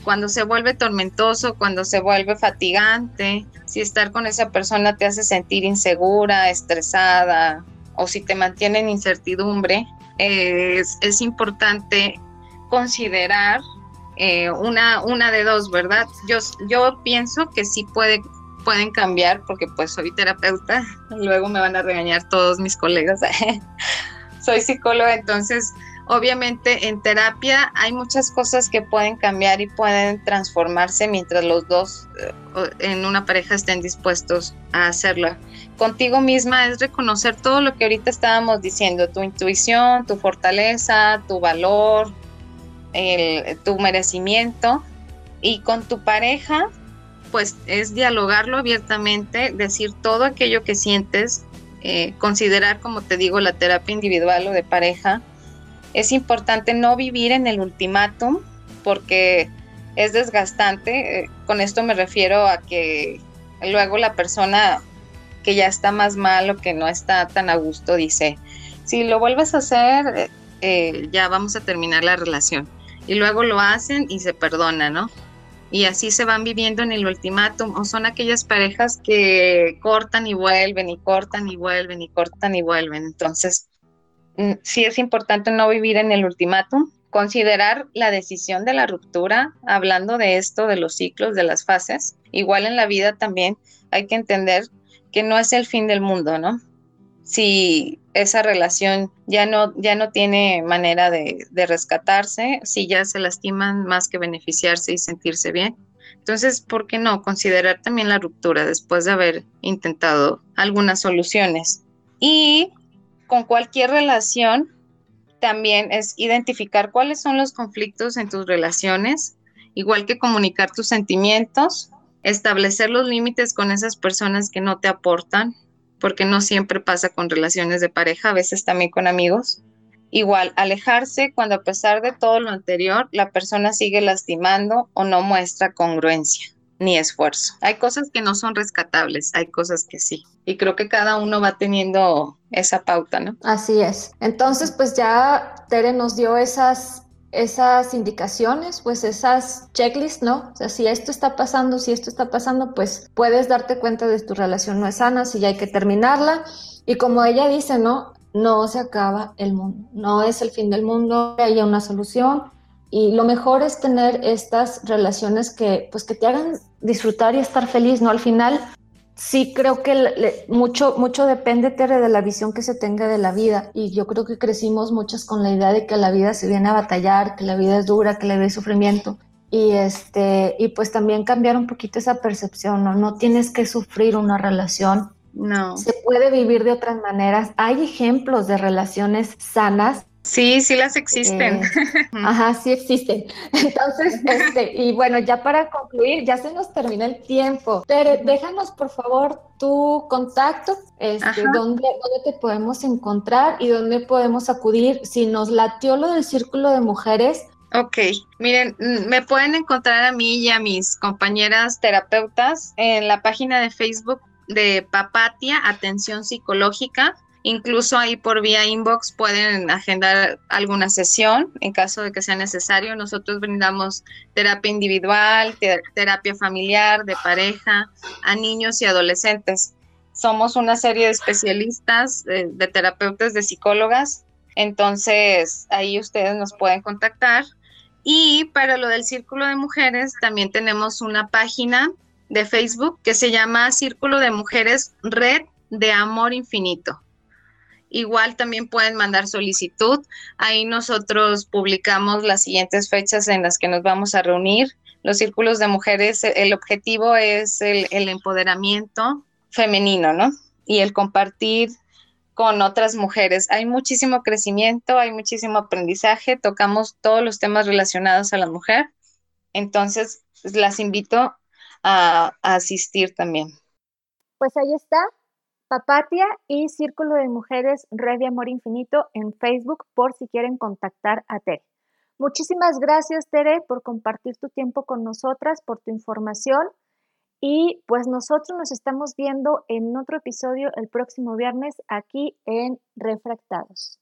cuando se vuelve tormentoso, cuando se vuelve fatigante, si estar con esa persona te hace sentir insegura, estresada o si te mantiene en incertidumbre, es, es importante considerar eh, una, una de dos, ¿verdad? Yo, yo pienso que sí puede pueden cambiar porque pues soy terapeuta, luego me van a regañar todos mis colegas. soy psicóloga, entonces obviamente en terapia hay muchas cosas que pueden cambiar y pueden transformarse mientras los dos eh, en una pareja estén dispuestos a hacerlo. Contigo misma es reconocer todo lo que ahorita estábamos diciendo, tu intuición, tu fortaleza, tu valor, el, tu merecimiento. Y con tu pareja, pues es dialogarlo abiertamente, decir todo aquello que sientes, eh, considerar, como te digo, la terapia individual o de pareja. Es importante no vivir en el ultimátum porque es desgastante. Eh, con esto me refiero a que luego la persona que ya está más mal o que no está tan a gusto dice, si lo vuelves a hacer, eh, ya vamos a terminar la relación. Y luego lo hacen y se perdonan, ¿no? Y así se van viviendo en el ultimátum. O son aquellas parejas que cortan y vuelven y cortan y vuelven y cortan y vuelven. Entonces, mm, sí es importante no vivir en el ultimátum, considerar la decisión de la ruptura, hablando de esto, de los ciclos, de las fases. Igual en la vida también hay que entender que no es el fin del mundo, ¿no? Si esa relación ya no, ya no tiene manera de, de rescatarse, si ya se lastiman más que beneficiarse y sentirse bien. Entonces, ¿por qué no considerar también la ruptura después de haber intentado algunas soluciones? Y con cualquier relación, también es identificar cuáles son los conflictos en tus relaciones, igual que comunicar tus sentimientos, establecer los límites con esas personas que no te aportan, porque no siempre pasa con relaciones de pareja, a veces también con amigos. Igual, alejarse cuando a pesar de todo lo anterior, la persona sigue lastimando o no muestra congruencia ni esfuerzo. Hay cosas que no son rescatables, hay cosas que sí. Y creo que cada uno va teniendo esa pauta, ¿no? Así es. Entonces, pues ya Tere nos dio esas esas indicaciones, pues esas checklists, ¿no? O sea, si esto está pasando, si esto está pasando, pues puedes darte cuenta de tu relación no es sana, si ya hay que terminarla. Y como ella dice, ¿no? No se acaba el mundo, no es el fin del mundo, hay una solución. Y lo mejor es tener estas relaciones que, pues, que te hagan disfrutar y estar feliz, ¿no? Al final, sí creo que mucho, mucho depende, Tere, de la visión que se tenga de la vida. Y yo creo que crecimos muchas con la idea de que la vida se viene a batallar, que la vida es dura, que la vida es sufrimiento. Y, este, y pues también cambiar un poquito esa percepción, ¿no? No tienes que sufrir una relación. No. Se puede vivir de otras maneras. Hay ejemplos de relaciones sanas Sí, sí las existen. Eh, ajá, sí existen. Entonces, este, y bueno, ya para concluir, ya se nos termina el tiempo. Tere, déjanos por favor tu contacto, este, dónde, dónde te podemos encontrar y dónde podemos acudir si nos latió lo del círculo de mujeres. Ok, miren, mm, me pueden encontrar a mí y a mis compañeras terapeutas en la página de Facebook de Papatia Atención Psicológica Incluso ahí por vía inbox pueden agendar alguna sesión en caso de que sea necesario. Nosotros brindamos terapia individual, terapia familiar, de pareja, a niños y adolescentes. Somos una serie de especialistas, de, de terapeutas, de psicólogas. Entonces ahí ustedes nos pueden contactar. Y para lo del Círculo de Mujeres, también tenemos una página de Facebook que se llama Círculo de Mujeres Red de Amor Infinito. Igual también pueden mandar solicitud. Ahí nosotros publicamos las siguientes fechas en las que nos vamos a reunir. Los círculos de mujeres, el objetivo es el, empoderamiento femenino, ¿no? Y el compartir con otras mujeres. Hay muchísimo crecimiento, hay muchísimo aprendizaje, tocamos todos los temas relacionados a la mujer. Entonces, las invito a asistir también. Pues ahí está, Papatia y Círculo de Mujeres Red de Amor Infinito en Facebook por si quieren contactar a Tere. Muchísimas gracias, Tere, por compartir tu tiempo con nosotras, por tu información. Y pues nosotros nos estamos viendo en otro episodio el próximo viernes aquí en Refractados.